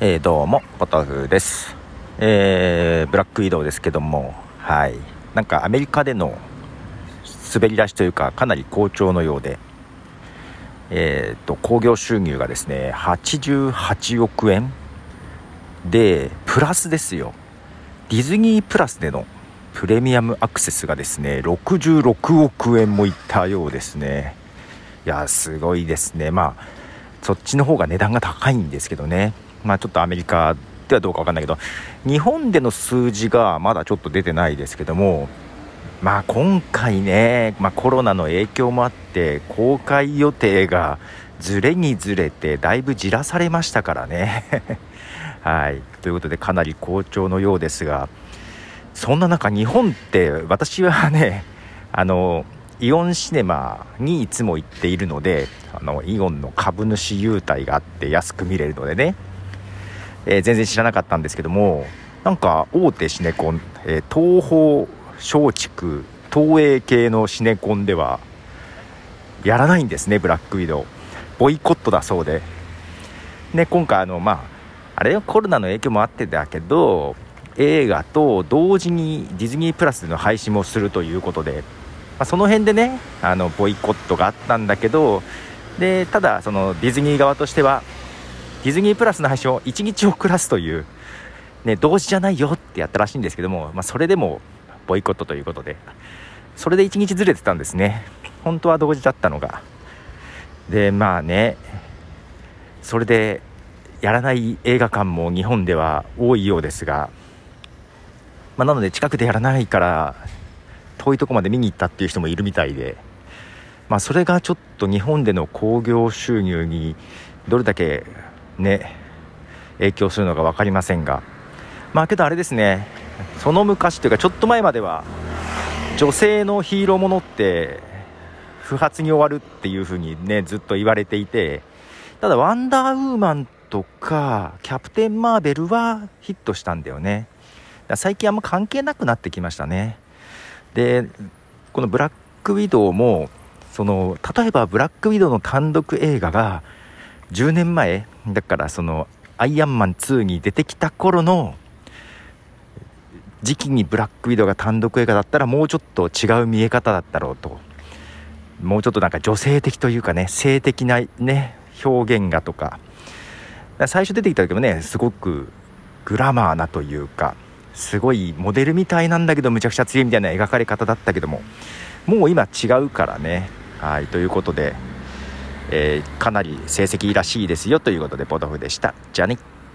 えー、どうもポトフです、えー、ブラック移動ですけどもはい。なんかアメリカでの滑り出しというかかなり好調のようでえーと、興行収入がですね88億円でプラスですよ。ディズニープラスでのプレミアムアクセスがですね66億円もいったようですね。いやすごいですね。まあそっちの方が値段が高いんですけどね。まあちょっとアメリカではどうかわかんないけど日本での数字がまだちょっと出てないですけどもまあ今回ね、まあ、コロナの影響もあって公開予定がずれにずれてだいぶじらされましたからね。はい。ということでかなり好調のようですがそんな中日本って私はねあのイオンシネマにいつも行っているのであのイオンの株主優待があって安く見れるのでね、えー、全然知らなかったんですけどもなんか大手シネコン、えー、東宝松竹東映系のシネコンではやらないんですねブラックウィドウ。ボイコットだそうで。ね今回あのまああれはコロナの影響もあってだけど映画と同時にディズニープラスでの配信もするということで、まあ、その辺でねあのボイコットがあったんだけどでただそのディズニー側としてはディズニープラスの配信を1日遅らすという、ね、同時じゃないよってやったらしいんですけども、まあ、それでもボイコットということでそれで1日ずれてたんですね。本当は同時だったのが。でまあねそれでやらない映画館も日本では多いようですが、まあ、なので近くでやらないから遠いとこまで見に行ったっていう人もいるみたいで、まあ、それがちょっと日本での興行収入にどれだけね影響するのか分かりませんが。まあけどあれですね。その昔というかちょっと前までは女性のヒーローものって不発に終わるっていう風にねずっと言われていて。ただワンダーウーマンとかキャプテン・マーベルはヒットしたんだよね。最近あんま関係なくなってきましたね。でこのブラックウィドウもその例えばブラックウィドウの単独映画が10年前だからそのアイアンマン2に出てきた頃の時期にブラックウィドウが単独映画だったらもうちょっと違う見え方だったろうと。もうちょっとなんか女性的というかね性的なね表現がとか。最初出てきた時もねすごくグラマーなというかすごいモデルみたいなんだけどむちゃくちゃ強いみたいな描かれ方だったけどももう今違うからね。はいということで、えー、かなり成績らしいですよということでポトフでした。じゃあね。